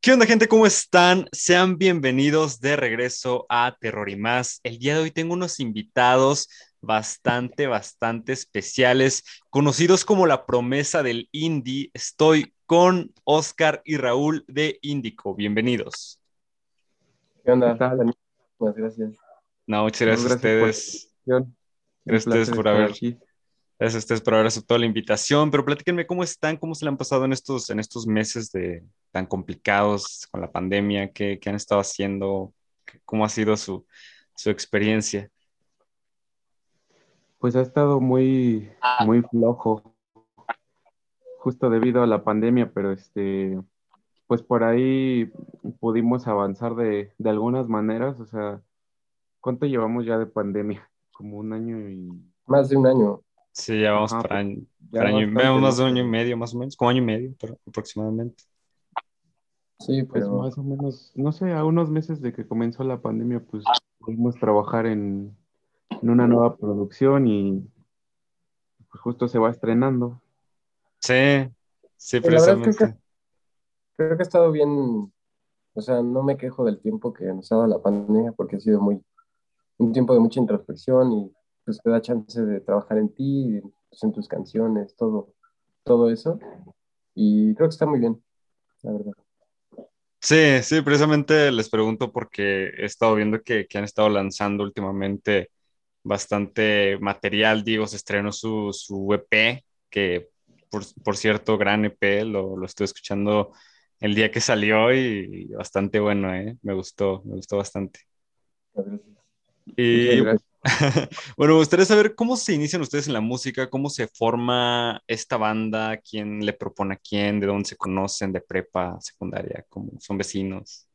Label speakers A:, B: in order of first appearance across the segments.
A: ¿Qué onda, gente? ¿Cómo están? Sean bienvenidos de regreso a Terror y más. El día de hoy tengo unos invitados bastante, bastante especiales, conocidos como la promesa del indie. Estoy con Oscar y Raúl de Índico. Bienvenidos.
B: ¿Qué onda? Muchas gracias.
A: No, muchas gracias, a ustedes. gracias a ustedes por haber Gracias a ustedes por haber aceptado la invitación, pero platíquenme cómo están, cómo se le han pasado en estos, en estos meses de, tan complicados con la pandemia, qué, qué han estado haciendo, cómo ha sido su, su, experiencia.
C: Pues ha estado muy, muy flojo, justo debido a la pandemia, pero este, pues por ahí pudimos avanzar de, de algunas maneras, o sea, ¿cuánto llevamos ya de pandemia? Como un año y...
B: Más de un año.
A: Sí, ya vamos para, año, año más de un año y medio, más o menos, como año y medio pero, aproximadamente.
C: Sí, pues más o menos, no sé, a unos meses de que comenzó la pandemia, pues pudimos trabajar en, en una nueva producción y pues, justo se va estrenando.
A: Sí, sí, precisamente.
B: Creo que, creo que ha estado bien, o sea, no me quejo del tiempo que nos ha dado la pandemia porque ha sido muy, un tiempo de mucha introspección y pues te da chance de trabajar en ti, pues, en tus canciones, todo, todo eso. Y creo que está muy bien, la verdad.
A: Sí, sí, precisamente les pregunto porque he estado viendo que, que han estado lanzando últimamente bastante material, digo, se estrenó su, su EP, que por, por, cierto, gran EP, lo, lo estoy escuchando el día que salió y, bastante bueno, ¿eh? me gustó, me gustó bastante. Gracias. Y bueno, me gustaría saber cómo se inician ustedes en la música, cómo se forma esta banda, quién le propone a quién, de dónde se conocen, de prepa, secundaria, cómo son vecinos.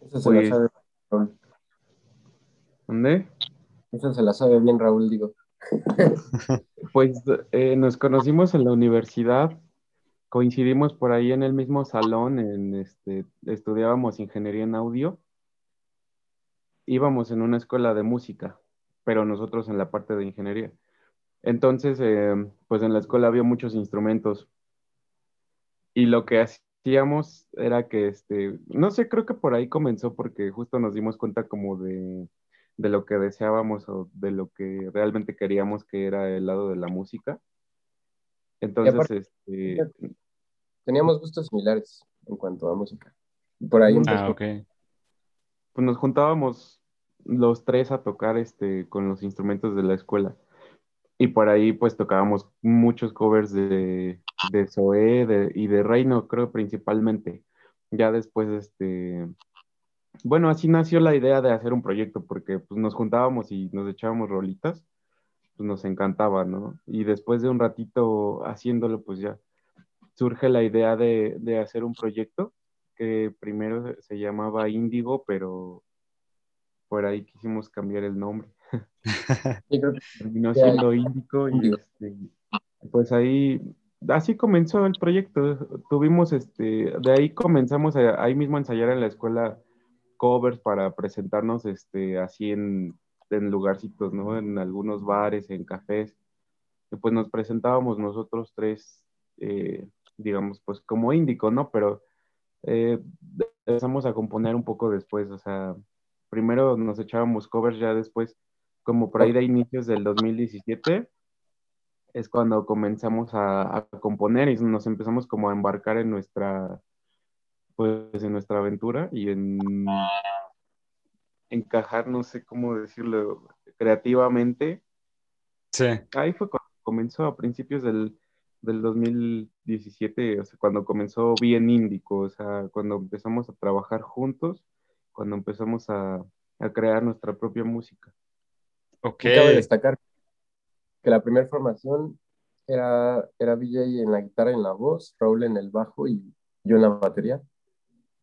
B: Eso se la pues sabe Raúl.
C: ¿Dónde?
B: Eso se la sabe bien Raúl, digo.
C: pues eh, nos conocimos en la universidad, coincidimos por ahí en el mismo salón, en este, estudiábamos ingeniería en audio íbamos en una escuela de música pero nosotros en la parte de ingeniería. Entonces, eh, pues en la escuela había muchos instrumentos y lo que hacíamos era que, este, no sé, creo que por ahí comenzó porque justo nos dimos cuenta como de, de lo que deseábamos o de lo que realmente queríamos que era el lado de la música. Entonces, este...
B: Teníamos gustos similares en cuanto a música. Por ahí
A: Ah, ok.
C: Pues nos juntábamos los tres a tocar este, con los instrumentos de la escuela. Y por ahí pues tocábamos muchos covers de, de Zoé y de Reino, creo principalmente. Ya después, este, bueno, así nació la idea de hacer un proyecto, porque pues nos juntábamos y nos echábamos rolitas, pues nos encantaba, ¿no? Y después de un ratito haciéndolo, pues ya surge la idea de, de hacer un proyecto que primero se llamaba Índigo, pero por ahí quisimos cambiar el nombre. Terminó siendo Índico y este, pues ahí, así comenzó el proyecto. Tuvimos, este, de ahí comenzamos a, ahí mismo a ensayar en la escuela covers para presentarnos este, así en, en lugarcitos, ¿no? En algunos bares, en cafés. Y pues nos presentábamos nosotros tres, eh, digamos, pues como Índico, ¿no? Pero eh, empezamos a componer un poco después, o sea, primero nos echábamos covers, ya después, como por ahí de inicios del 2017, es cuando comenzamos a, componer y nos empezamos como a embarcar en nuestra, pues en nuestra aventura y en encajar, no sé cómo decirlo, creativamente.
A: Sí.
C: Ahí fue cuando comenzó a principios del, del 2017, o sea, cuando comenzó bien Índico, o sea, cuando empezamos a trabajar juntos cuando empezamos a, a crear nuestra propia música.
B: Ok. cabe destacar que la primera formación era, era BJ en la guitarra y en la voz, Raúl en el bajo y yo en la batería.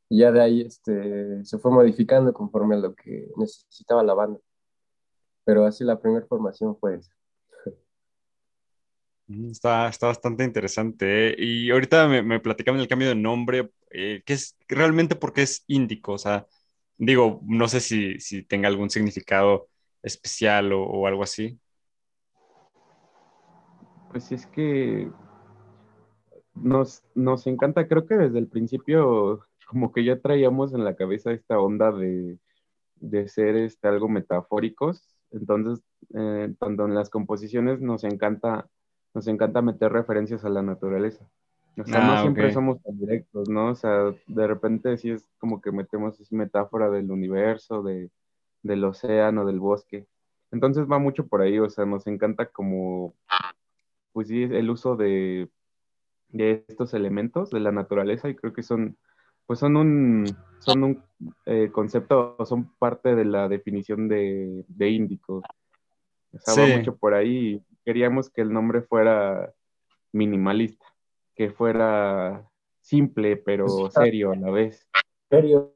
B: Y ya de ahí este, se fue modificando conforme a lo que necesitaba la banda. Pero así la primera formación fue esa.
A: Mm, está, está bastante interesante. ¿eh? Y ahorita me, me platicaban el cambio de nombre. Eh, ¿qué es realmente porque es índico? O sea, Digo, no sé si, si tenga algún significado especial o, algo así.
C: Pues es que nos, nos encanta, creo que desde el principio como que ya traíamos en la cabeza esta onda de, de ser este, algo metafóricos. Entonces, eh, cuando en las composiciones nos encanta, nos encanta meter referencias a la naturaleza. O sea, no ah, siempre somos tan directos, ¿no? O sea, de repente sí es como que metemos esa metáfora del universo, de, del océano, del bosque. Entonces va mucho por ahí, o sea, nos encanta como, pues sí, el uso de, de estos elementos de la naturaleza y creo que son, pues son un, son un eh, concepto, son parte de la definición de, de índico. O sea, va mucho por ahí. Queríamos que el nombre fuera minimalista, que fuera simple pero serio a la vez.
B: Serio,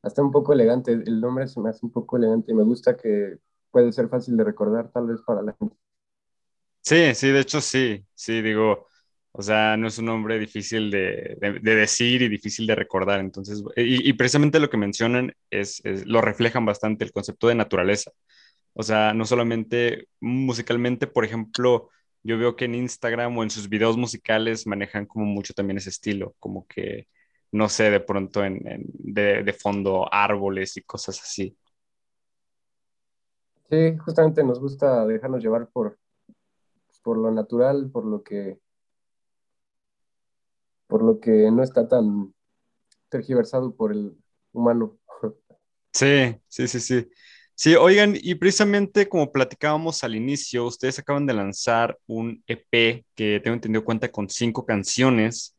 B: hasta un poco elegante. El nombre se me hace un poco elegante y me gusta que puede ser fácil de recordar tal vez para la gente.
A: Sí, sí, de hecho sí, sí, digo, o sea, no es un nombre difícil de, decir y difícil de recordar. Entonces, y, precisamente lo que mencionan es, lo reflejan bastante el concepto de naturaleza. O sea, no solamente musicalmente, por ejemplo, yo veo que en Instagram o en sus videos musicales manejan como mucho también ese estilo, como que no sé, de pronto en, de, fondo árboles y cosas así.
B: Sí, justamente nos gusta dejarnos llevar por, por lo natural, por lo que por lo que no está tan tergiversado por el humano.
A: Sí, sí, sí, sí. Sí, oigan, y precisamente como platicábamos al inicio, ustedes acaban de lanzar un EP que tengo entendido cuenta con cinco canciones.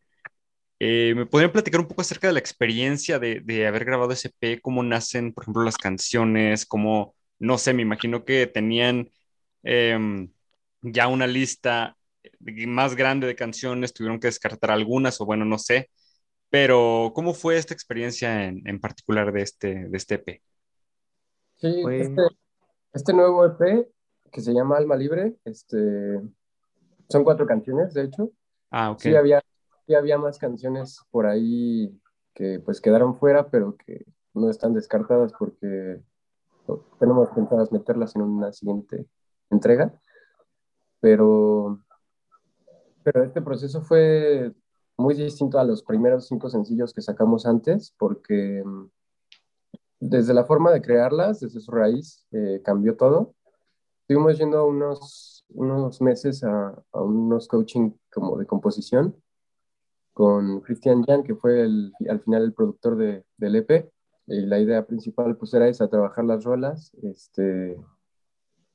A: Eh, ¿Me podrían platicar un poco acerca de la experiencia de, de, haber grabado ese EP? ¿Cómo nacen, por ejemplo, las canciones? ¿Cómo, no sé, me imagino que tenían em, ya una lista más grande de canciones, tuvieron que descartar algunas o bueno, no sé. Pero, ¿cómo fue esta experiencia en, en particular de este, de este EP?
B: Sí, este, este, nuevo EP que se llama Alma Libre, este, son cuatro canciones, de hecho.
A: Ah, ok.
B: Sí, había y había más canciones por ahí que pues quedaron fuera, pero que no están descartadas porque tenemos pensadas meterlas en una siguiente entrega. Pero, pero este proceso fue muy distinto a los primeros cinco sencillos que sacamos antes, porque desde la forma de crearlas, desde su raíz, eh, cambió todo. Estuvimos yendo unos, unos meses a, unos coaching como de composición con Christian Jan, que fue el, al final el productor de, del EP. Y la idea principal pues era esa, trabajar las rolas, este,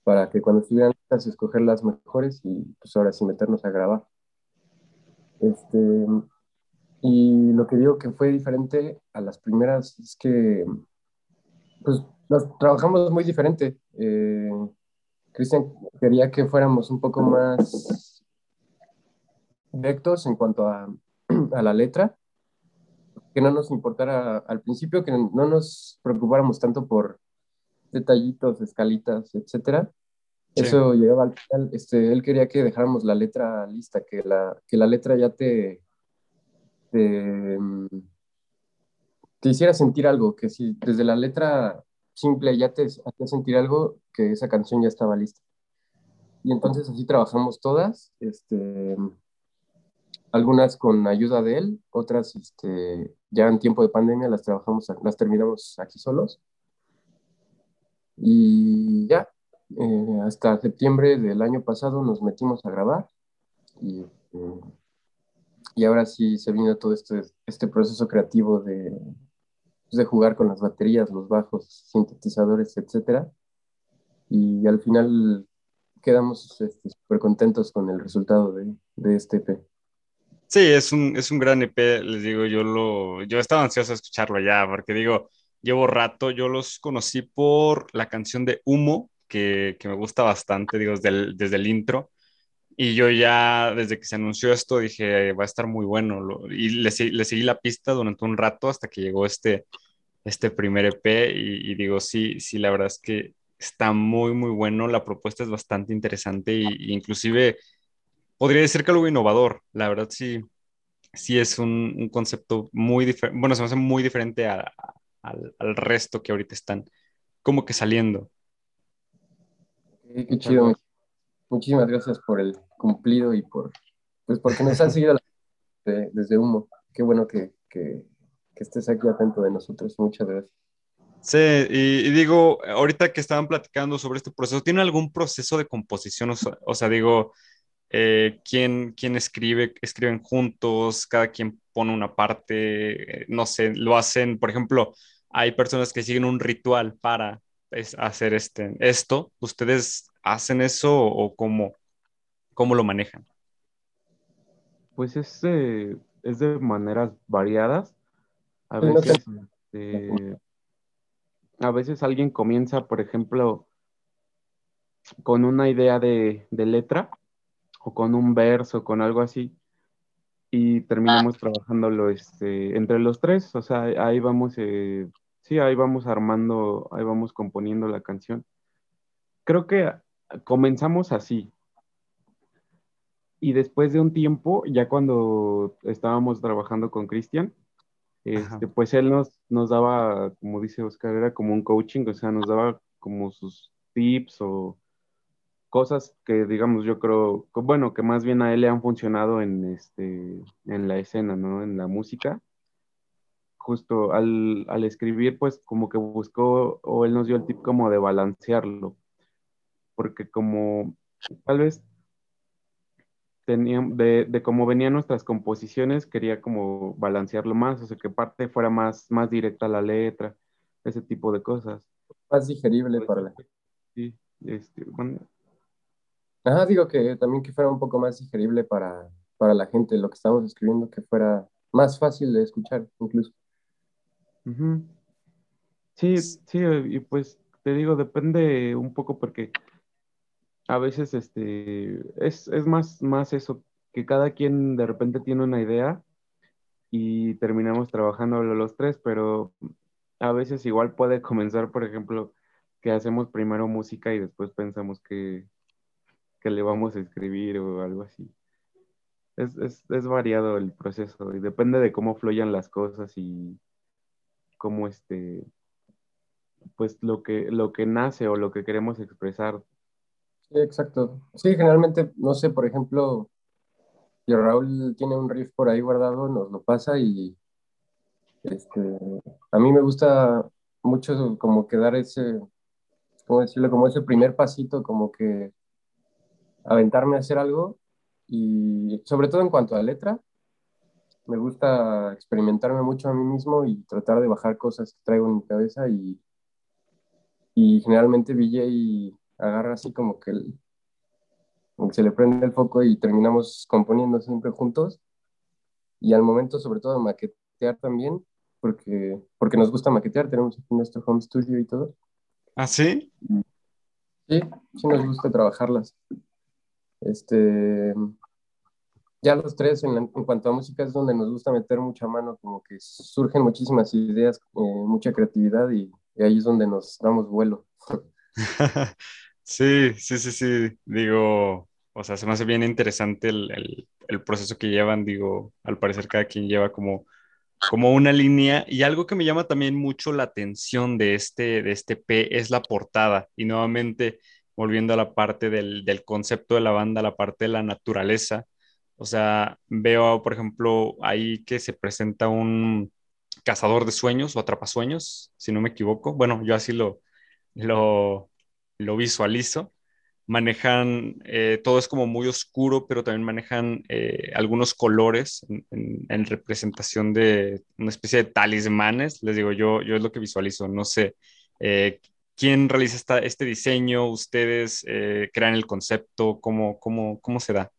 B: para que cuando estuvieran listas escoger las mejores y pues ahora sí meternos a grabar. Este, y lo que digo que fue diferente a las primeras es que pues nos trabajamos muy diferente. Eh, Cristian quería que fuéramos un poco más directos en cuanto a a la letra, que no nos importara al principio, que no nos preocupáramos tanto por detallitos, escalitas, etcétera. Eso llegaba al final, este, él quería que dejáramos la letra lista, que la, que la letra ya te, te, te hiciera sentir algo, que si desde la letra simple ya te hacía sentir algo, que esa canción ya estaba lista. Y entonces así trabajamos todas, este, algunas con ayuda de él, otras este, ya en tiempo de pandemia las trabajamos, las terminamos aquí solos. Y ya, eh, hasta septiembre del año pasado nos metimos a grabar y, eh, y ahora sí se vino todo este, este proceso creativo de, de jugar con las baterías, los bajos, sintetizadores, etc. Y al final quedamos súper este, contentos con el resultado de, de este EP.
A: Sí, es un, es un gran EP, les digo, yo lo, yo estaba ansioso de escucharlo ya, porque digo, llevo rato, yo los conocí por la canción de Humo, que, que me gusta bastante, digo, desde el, desde el intro, y yo ya, desde que se anunció esto, dije, va a estar muy bueno, y le, le, seguí la pista durante un rato hasta que llegó este, este primer EP, y, digo, sí, sí, la verdad es que está muy, muy bueno, la propuesta es bastante interesante, y, inclusive podría decir que algo innovador. La verdad sí, sí es un, concepto muy diferente, bueno, se me hace muy diferente al, resto que ahorita están como que saliendo.
B: Qué, chido. Muchísimas gracias por el cumplido y por, pues porque nos han seguido desde Humo. qué bueno que, que, que estés aquí atento de nosotros. Muchas gracias.
A: Sí, y, digo, ahorita que estaban platicando sobre este proceso, ¿tiene algún proceso de composición? O sea, digo, eh, ¿quién, ¿quién, escribe? ¿Escriben juntos? ¿Cada quien pone una parte? Eh, no sé, lo hacen, por ejemplo, hay personas que siguen un ritual para hacer este, esto. ¿Ustedes hacen eso o cómo, cómo lo manejan?
C: Pues es, es de maneras variadas. A veces, este, a veces alguien comienza, por ejemplo, con una idea de, letra o con un verso, con algo así, y terminamos trabajándolo este, entre los tres, o sea, ahí vamos, eh, sí, ahí vamos armando, ahí vamos componiendo la canción. Creo que comenzamos así. Y después de un tiempo, ya cuando estábamos trabajando con Cristian, este, pues él nos, nos daba, como dice Oscar, era como un coaching, o sea, nos daba como sus tips o cosas que, digamos, yo creo, bueno, que más bien a él le han funcionado en, este, en la escena, ¿no? En la música. Justo al, al escribir, pues como que buscó, o él nos dio el tip como de balancearlo, porque como tal vez de, de cómo venían nuestras composiciones, quería como balancearlo más, o sea, que parte fuera más, más directa la letra, ese tipo de cosas.
B: Más digerible para la gente.
C: Sí, este, bueno.
B: Ajá, digo que también que fuera un poco más digerible para, para la gente, lo que estamos escribiendo, que fuera más fácil de escuchar, incluso.
C: Sí, sí, y pues te digo, depende un poco porque a veces este, es, más, más eso, que cada quien de repente tiene una idea y terminamos trabajando los tres, pero a veces igual puede comenzar, por ejemplo, que hacemos primero música y después pensamos que, que le vamos a escribir o algo así. Es, es, variado el proceso y depende de cómo fluyan las cosas y cómo este, pues lo que, lo que nace o lo que queremos expresar
B: Exacto. Sí, generalmente, no sé, por ejemplo, si Raúl tiene un riff por ahí guardado, nos lo pasa y este, a mí me gusta mucho como que dar ese, ¿cómo decirlo? Como ese primer pasito, como que aventarme a hacer algo y sobre todo en cuanto a letra, me gusta experimentarme mucho a mí mismo y tratar de bajar cosas que traigo en mi cabeza y, y generalmente VJ agarra así como que, se le prende el foco y terminamos componiendo siempre juntos. Y al momento, sobre todo, de maquetear también, porque, porque nos gusta maquetear, tenemos aquí nuestro home studio y todo.
A: ¿Ah, sí?
B: Sí, sí nos gusta trabajarlas. Este, ya los tres, en, cuanto a música, es donde nos gusta meter mucha mano, como que surgen muchísimas ideas, eh, mucha creatividad y, y, ahí es donde nos damos vuelo.
A: Sí, sí, sí, sí. Digo, o sea, se me hace bien interesante el, proceso que llevan. Digo, al parecer cada quien lleva como, como una línea. Y algo que me llama también mucho la atención de este, de este P es la portada. Y nuevamente, volviendo a la parte del, del concepto de la banda, la parte de la naturaleza. O sea, veo, por ejemplo, ahí que se presenta un cazador de sueños o atrapasueños, si no me equivoco. Bueno, yo así lo, lo, lo visualizo. Manejan, eh, todo es como muy oscuro, pero también manejan eh, algunos colores en, representación de una especie de talismanes. Les digo, yo, yo es lo que visualizo. No sé eh, quién realiza esta, este diseño, ustedes crean el concepto, cómo, cómo, cómo se da.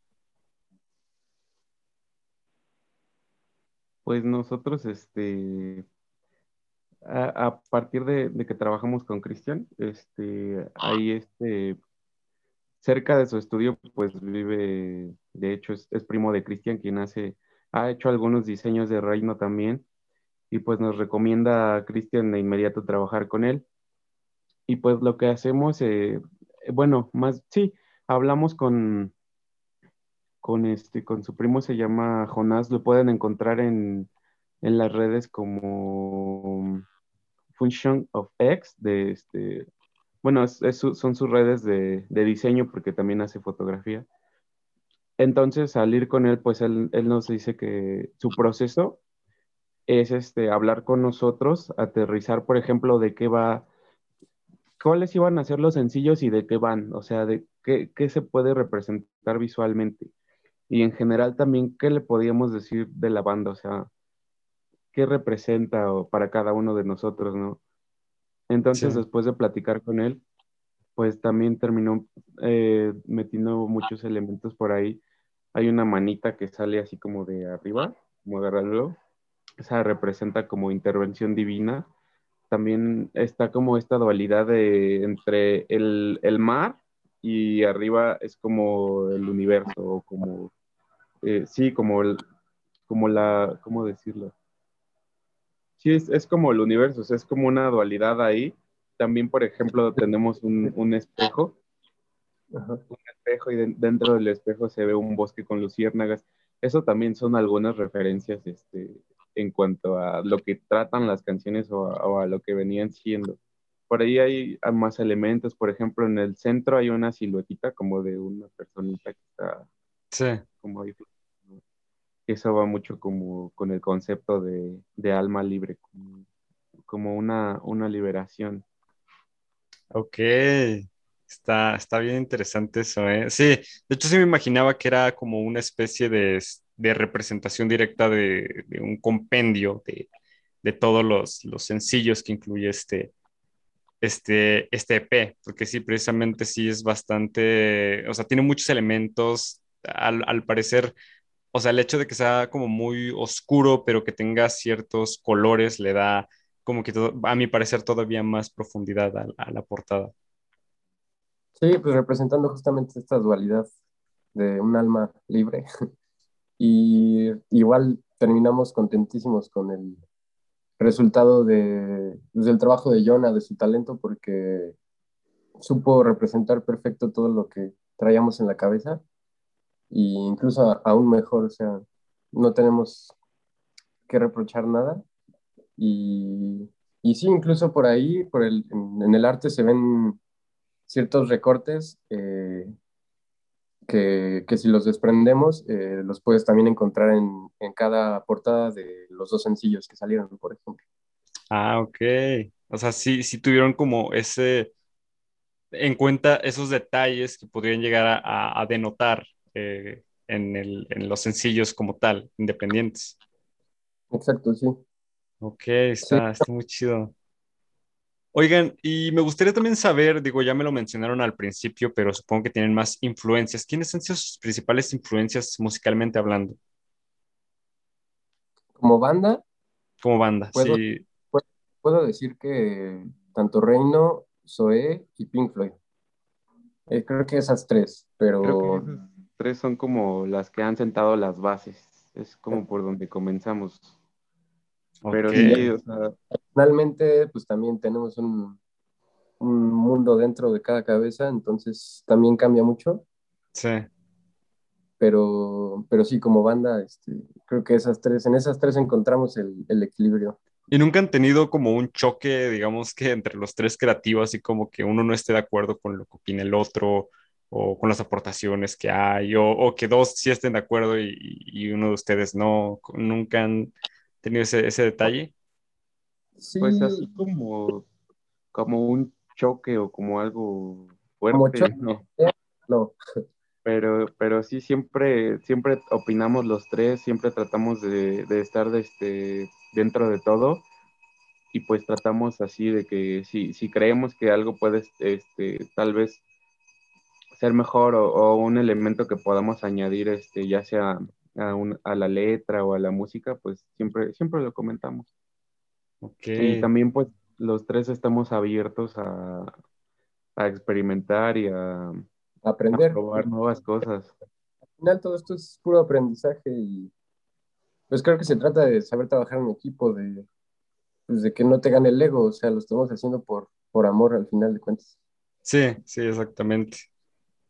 C: Pues nosotros, este, a, partir de, que trabajamos con Cristian, este, ahí este, cerca de su estudio, pues vive, de hecho es, primo de Cristian, quien hace, ha hecho algunos diseños de reino también, y pues nos recomienda a Cristian de inmediato trabajar con él. Y pues lo que hacemos, eh, bueno, más, sí, hablamos con, con, este, con su primo, se llama Jonás, lo pueden encontrar en, en las redes como Function of X, de este, bueno, son sus redes de, diseño porque también hace fotografía. Entonces, al ir con él, pues él, él nos dice que su proceso es este, hablar con nosotros, aterrizar, por ejemplo, de qué va, cuáles iban a ser los sencillos y de qué van, o sea, de qué, qué se puede representar visualmente. Y en general también, ¿qué le podíamos decir de la banda? O sea, ¿qué representa para cada uno de nosotros, no? Entonces, después de platicar con él, pues también terminó eh, metiendo muchos elementos por ahí. Hay una manita que sale así como de arriba, como agarrarlo. Esa representa como intervención divina. También está como esta dualidad de, entre el, el mar y arriba es como el universo, como, eh, sí, como, el, como la, ¿cómo decirlo? Sí, es, es como el universo, es como una dualidad ahí también, por ejemplo, tenemos un, espejo. Un espejo y dentro del espejo se ve un bosque con luciérnagas. Eso también son algunas referencias este, en cuanto a lo que tratan las canciones o a, lo que venían siendo. Por ahí hay más elementos, por ejemplo, en el centro hay una siluetita como de una personita que está
A: sí.
C: como ahí. Eso va mucho como con el concepto de, alma libre, como, una, una liberación.
A: Ok, está, está bien interesante eso, ¿eh? Sí, de hecho sí me imaginaba que era como una especie de, representación directa de, un compendio de, todos los, sencillos que incluye este, este, este EP, porque sí, precisamente sí es bastante, o sea, tiene muchos elementos, al, al parecer, o sea, el hecho de que sea como muy oscuro, pero que tenga ciertos colores, le da como que a mi parecer todavía más profundidad a, la portada.
B: Sí, pues representando justamente esta dualidad de un alma libre. y igual terminamos contentísimos con el resultado de, pues, del trabajo de Jonah, de su talento, porque supo representar perfecto todo lo que traíamos en la cabeza e incluso aún mejor, o sea, no tenemos que reprochar nada y, y sí, incluso por ahí, por el, en, el arte se ven ciertos recortes eh, que, que, si los desprendemos, eh, los puedes también encontrar en, en, cada portada de los dos sencillos que salieron, por ejemplo.
A: Ah, ok. O sea, sí, sí tuvieron como ese, en cuenta esos detalles que podrían llegar a, a denotar eh, en, el, en los sencillos como tal, independientes.
B: Exacto, sí.
A: Ok, está, muy chido. Oigan, y me gustaría también saber, digo, ya me lo mencionaron al principio, pero supongo que tienen más influencias. ¿Quiénes han sido sus principales influencias musicalmente hablando?
B: Como banda.
A: Como banda,
B: puedo,
A: sí.
B: Puedo, decir que tanto Reino, Zoé y Pink Floyd. Eh, creo que esas tres, pero...
C: Creo que esas tres son como las que han sentado las bases. Es como por donde comenzamos. Pero sí, o sea,
B: finalmente, pues también tenemos un, un, mundo dentro de cada cabeza, entonces también cambia mucho.
A: Sí.
B: Pero, pero sí, como banda, este, creo que esas tres, en esas tres encontramos el, el equilibrio.
A: ¿Y nunca han tenido como un choque, digamos que entre los tres creativos, y como que uno no esté de acuerdo con lo que opina el otro, o con las aportaciones que hay, o, o que dos sí estén de acuerdo y, y, uno de ustedes no? ¿Nunca han tenido ese, ese detalle?
C: Pues así como, como un choque o como algo fuerte, no.
B: no.
C: Pero, pero sí, siempre, siempre opinamos los tres, siempre tratamos de, de estar de este, dentro de todo y pues tratamos así de que si, si creemos que algo puede este, tal vez ser mejor o, o, un elemento que podamos añadir, este, ya sea a, a, la letra o a la música, pues siempre, siempre lo comentamos.
A: Okay.
C: Y también pues los tres estamos abiertos a, a experimentar y a
B: aprender.
C: A probar nuevas cosas.
B: Al final todo esto es puro aprendizaje y pues creo que se trata de saber trabajar en equipo, de, pues, de que no te gane el ego, o sea, lo estamos haciendo por, por amor al final de cuentas.
A: Sí, sí, exactamente.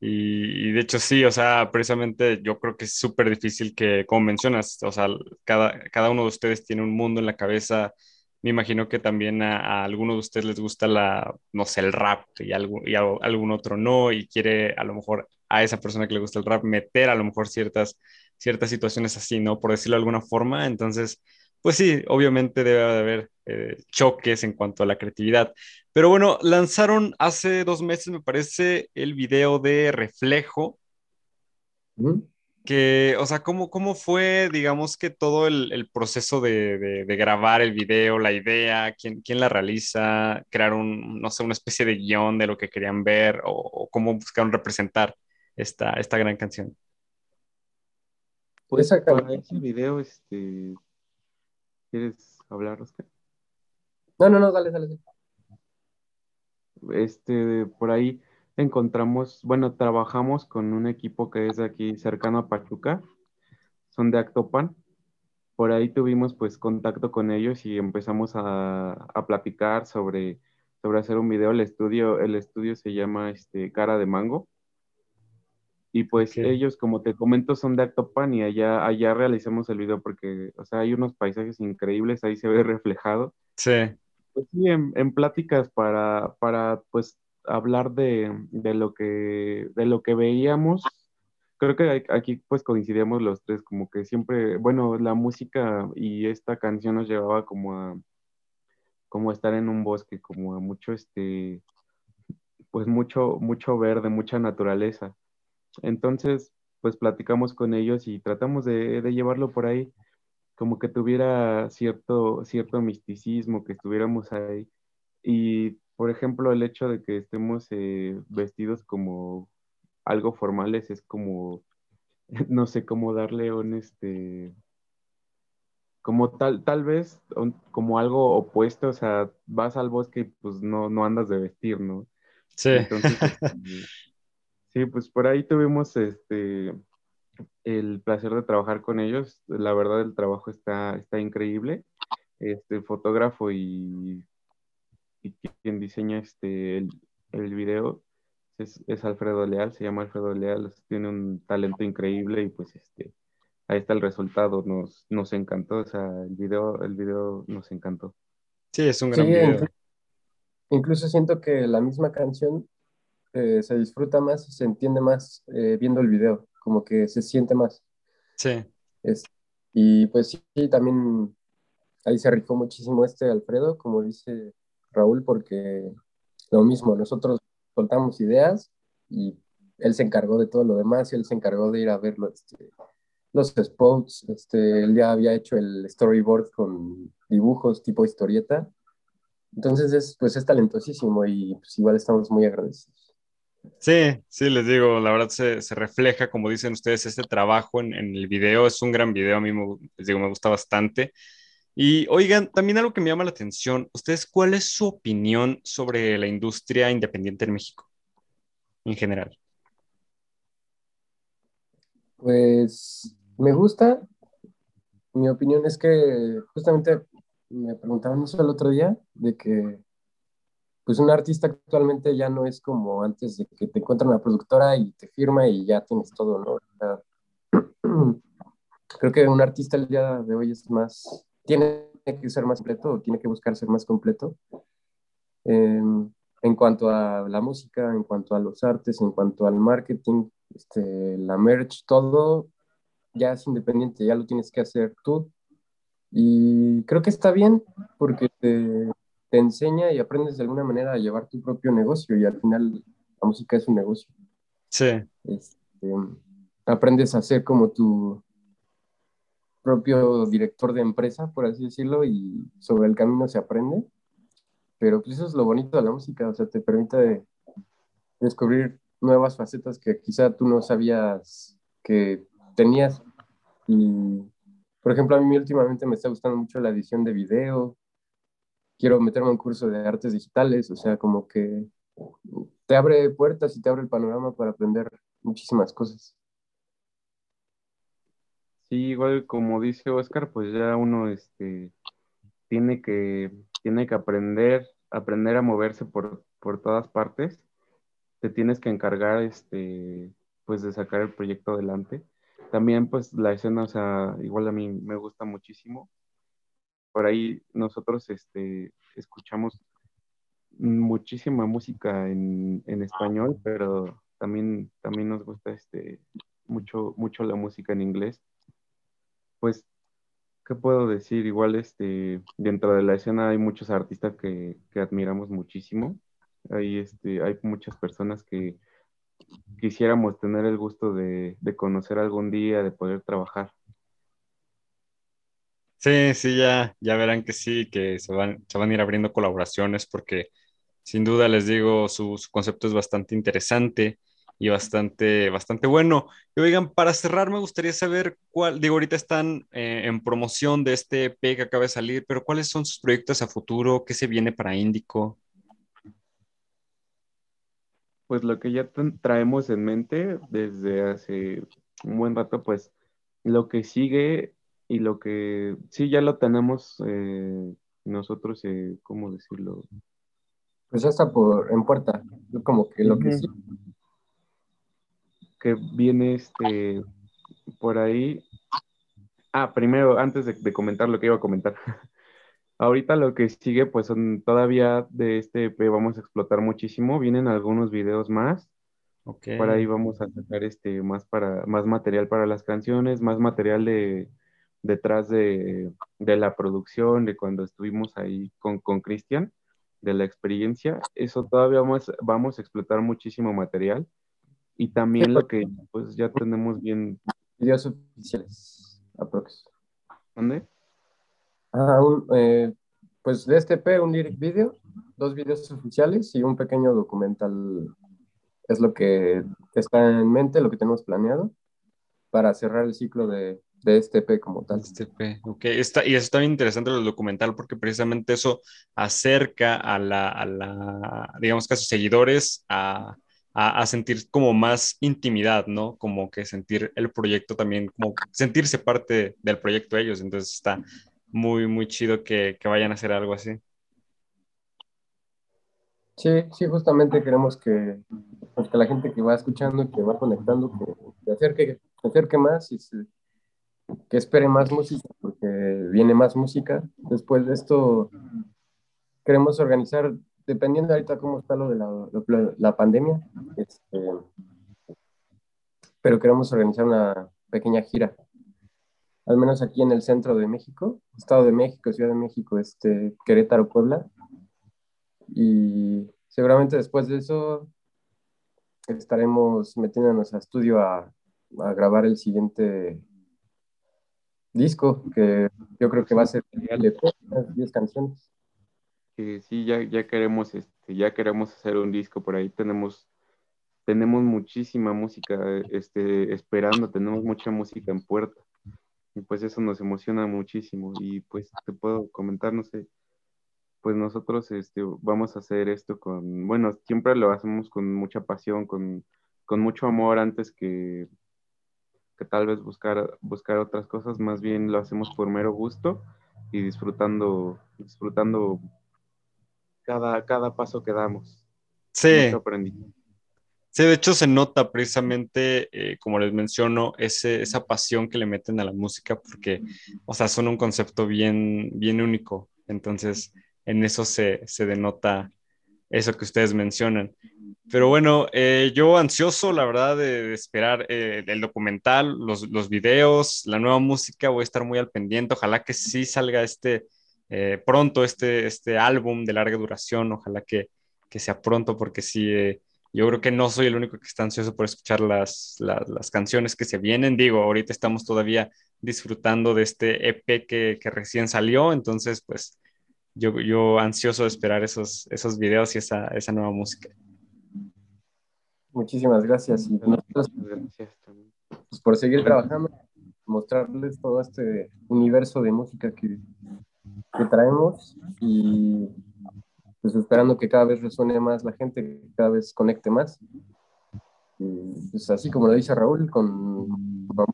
A: Y, de hecho sí, o sea, precisamente yo creo que es súper difícil que, como mencionas, o sea, cada, cada uno de ustedes tiene un mundo en la cabeza. Me imagino que también a, a alguno de ustedes les gusta la, no sé, el rap y, algo, y algún otro no, y quiere a lo mejor a esa persona que le gusta el rap meter a lo mejor ciertas, ciertas situaciones así, ¿no? Por decirlo de alguna forma. Entonces, pues sí, obviamente debe haber eh, choques en cuanto a la creatividad. Pero bueno, lanzaron hace dos meses, me parece, el video de Reflejo. Que, o sea, ¿cómo, cómo fue, digamos que todo el, proceso de, grabar el video, la idea, quién, quién la realiza, crear un, no sé, una especie de guion de lo que querían ver o, cómo buscaron representar esta, esta gran canción?
C: Pues para ese video, este, ¿quieres hablar, Oscar?
B: No, no, no, dale, dale.
C: Este, por ahí encontramos, bueno, trabajamos con un equipo que es de aquí cercano a Pachuca, son de Actopan. Por ahí tuvimos pues contacto con ellos y empezamos a, platicar sobre, sobre hacer un video. El estudio, el estudio se llama este, Cara de Mango. Y pues ellos, como te comento, son de Actopan y allá, allá realizamos el video porque, o sea, hay unos paisajes increíbles, ahí se ve reflejado.
A: Sí.
C: Pues sí, en, en pláticas para, para, pues, hablar de, lo que, de lo que veíamos. Creo que aquí pues coincidíamos los tres, como que siempre, bueno, la música y esta canción nos llevaba como a, como estar en un bosque, como a mucho, este, pues mucho, mucho verde, mucha naturaleza. Entonces, pues platicamos con ellos y tratamos de, de llevarlo por ahí, como que tuviera cierto, cierto misticismo, que estuviéramos ahí. Y por ejemplo, el hecho de que estemos eh, vestidos como algo formales es como, no sé cómo darle un, este, como tal, tal vez como algo opuesto, o sea, vas al bosque y pues no, no andas de vestir, ¿no?
A: Sí. Entonces,
C: sí, pues por ahí tuvimos este, el placer de trabajar con ellos. La verdad, el trabajo está, está increíble. Este fotógrafo y y quien diseña este, el, el video es, es, Alfredo Leal, se llama Alfredo Leal, tiene un talento increíble y pues este, ahí está el resultado, nos, nos encantó, o sea, el video, el video nos encantó.
A: Sí, es un gran video.
B: Incluso siento que la misma canción eh, se disfruta más y se entiende más eh, viendo el video, como que se siente más.
A: Sí.
B: Es, y pues sí, también ahí se rifó muchísimo este Alfredo, como dice Raúl, porque lo mismo, nosotros soltamos ideas y él se encargó de todo lo demás y él se encargó de ir a ver este, los spots, este, él ya había hecho el storyboard con dibujos tipo historieta. Entonces, es, pues es talentosísimo y pues igual estamos muy agradecidos.
A: Sí, sí, les digo, la verdad se, se refleja, como dicen ustedes, este trabajo en, en, el video. Es un gran video, a mí les digo, me gusta bastante. Y oigan, también algo que me llama la atención, ¿ustedes cuál es su opinión sobre la industria independiente en México en general?
B: Pues me gusta. Mi opinión es que justamente me preguntaban eso el otro día, de que pues un artista actualmente ya no es como antes de que te encuentra una productora y te firma y ya tienes todo, ¿no? creo que un artista el día de hoy es más tiene que ser más completo tiene que buscar ser más completo em, en cuanto a la música, en cuanto a los artes, en cuanto al marketing, este, la merch, todo ya es independiente, ya lo tienes que hacer tú. Y creo que está bien porque te, te enseña y aprendes de alguna manera a llevar tu propio negocio y al final la música es un negocio.
A: Sí.
B: Este, aprendes a hacer como tu, propio director de empresa, por así decirlo, y sobre el camino se aprende. Pero pues eso es lo bonito de la música, o sea, te permite descubrir nuevas facetas que quizá tú no sabías que tenías. Y, por ejemplo, a mí últimamente me está gustando mucho la edición de video, quiero meterme en un curso de artes digitales, o sea, como que te abre puertas y te abre el panorama para aprender muchísimas cosas.
C: Sí, igual como dice Oscar, pues ya uno este, tiene, que, tiene que aprender, aprender a moverse por, por todas partes. Te tienes que encargar este, pues de sacar el proyecto adelante. También pues la escena, o sea, igual a mí me gusta muchísimo. Por ahí nosotros este, escuchamos muchísima música en, en español, pero también, también nos gusta este, mucho, mucho la música en inglés. Pues, ¿qué puedo decir? Igual este, dentro de la escena hay muchos artistas que, que admiramos muchísimo. Hay, este, hay muchas personas que quisiéramos tener el gusto de, de conocer algún día, de poder trabajar.
A: Sí, sí, ya, ya verán que sí, que se van, se van a ir abriendo colaboraciones porque sin duda les digo, su, concepto es bastante interesante y bastante, bastante bueno. Y oigan, para cerrar me gustaría saber cuál, digo, ahorita están eh, en promoción de este EP que acaba de salir, pero ¿cuáles son sus proyectos a futuro? ¿Qué se viene para Índico?
C: Pues lo que ya traemos en mente desde hace un buen rato, pues lo que sigue y lo que sí ya lo tenemos eh, nosotros, eh, ¿cómo decirlo?
B: Pues ya está por, en puerta, como que lo que sí.
C: Que viene este, por ahí. Ah, primero, antes de, comentar lo que iba a comentar. Ahorita lo que sigue, pues son todavía de este EP vamos a explotar muchísimo. Vienen algunos videos más. Okay. Por ahí vamos a sacar este más para más material para las canciones, más material de detrás de, de la producción, de cuando estuvimos ahí con Cristian de la experiencia, eso todavía vamos, vamos a explotar muchísimo material y también lo que pues ya tenemos bien.
B: Videos oficiales, aprox.
C: ¿Dónde?
B: Ah, eh, pues de este P, un lyric video, dos videos oficiales y un pequeño documental. Es lo que está en mente, lo que tenemos planeado para cerrar el ciclo de, de este P como tal.
A: Este P, ok. Está, y eso está bien interesante el documental porque precisamente eso acerca a la, a la digamos que a sus seguidores a, a, a, sentir como más intimidad, ¿no? Como que sentir el proyecto también, como sentirse parte del proyecto ellos. Entonces está muy, muy chido que, que vayan a hacer algo así.
B: Sí, sí, justamente queremos que, pues, que la gente que va escuchando, que va conectando, que se acerque, se acerque más y se, que espere más música, porque viene más música. Después de esto, queremos organizar, dependiendo ahorita cómo está lo de la, la, pandemia, este, pero queremos organizar una pequeña gira, al menos aquí en el centro de México, Estado de México, Ciudad de México, este, Querétaro, Puebla. Y seguramente después de eso estaremos metiéndonos a estudio a, a grabar el siguiente disco, que yo creo que va a ser de 10 canciones.
C: sí, ya, ya queremos, este, ya queremos hacer un disco por ahí, tenemos, tenemos muchísima música este, esperando, tenemos mucha música en puerta. Y pues eso nos emociona muchísimo. Y pues te puedo comentar, no sé, pues nosotros este, vamos a hacer esto con, bueno, siempre lo hacemos con mucha pasión, con, con mucho amor antes que, tal vez buscar, buscar otras cosas, más bien lo hacemos por mero gusto y disfrutando, disfrutando cada, cada paso que damos.
A: Sí. Sí, de hecho se nota precisamente, eh, como les menciono, ese, esa pasión que le meten a la música, porque, o sea, son un concepto bien, bien único. Entonces, en eso se, se denota eso que ustedes mencionan. Pero bueno, eh, yo ansioso, la verdad, de, esperar eh, el documental, los, los, videos, la nueva música, voy a estar muy al pendiente. Ojalá que sí salga este eh, pronto, este, este álbum de larga duración, ojalá que, que sea pronto, porque sí, yo creo que no soy el único que está ansioso por escuchar las, las, las, canciones que se vienen. Digo, ahorita estamos todavía disfrutando de este EP que, que recién salió, entonces, pues yo, yo ansioso de esperar esos, esos videos y esa, esa nueva música.
B: Muchísimas gracias. Y nosotros, pues, por seguir trabajando, mostrarles todo este universo de música que, que traemos y pues esperando que cada vez resuene más la gente, que cada vez conecte más. Y pues así como lo dice Raúl, con, con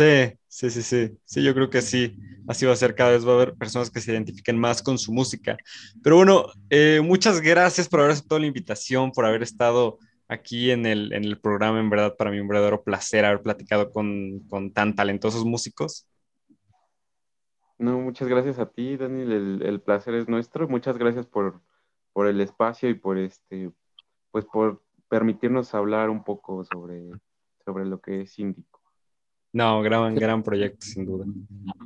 A: Sí, sí, sí, sí. Yo creo que sí. Así va a ser. Cada vez va a haber personas que se identifiquen más con su música. Pero bueno, eh, muchas gracias por haber aceptado la invitación, por haber estado aquí en el, en el programa. En verdad, para mí un verdadero placer haber platicado con, con tan talentosos músicos.
C: No, muchas gracias a ti, Daniel. El, placer es nuestro. Muchas gracias por, por el espacio y por este pues por permitirnos hablar un poco sobre, sobre lo que es Índico.
A: No, gran, gran proyecto, sin duda.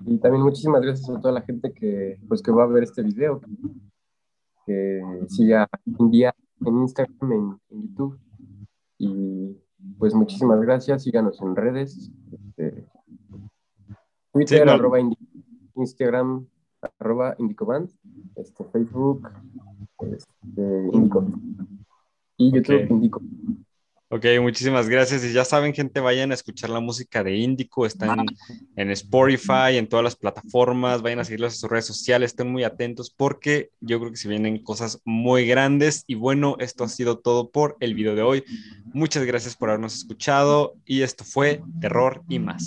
B: Y también muchísimas gracias a toda la gente que, pues, que va a ver este video, que siga un día en Instagram, en, YouTube. Y pues muchísimas gracias, síganos en redes. Este, Twitter, arroba Instagram, arroba Indicoband, este, Facebook, este, Indico. Y YouTube, Indico.
A: Ok, muchísimas gracias. Y ya saben, gente, vayan a escuchar la música de Índico. Están en, Spotify, en todas las plataformas. Vayan a seguirlos en sus redes sociales. Estén muy atentos porque yo creo que se vienen cosas muy grandes. Y bueno, esto ha sido todo por el video de hoy. Muchas gracias por habernos escuchado. Y esto fue Terror y más.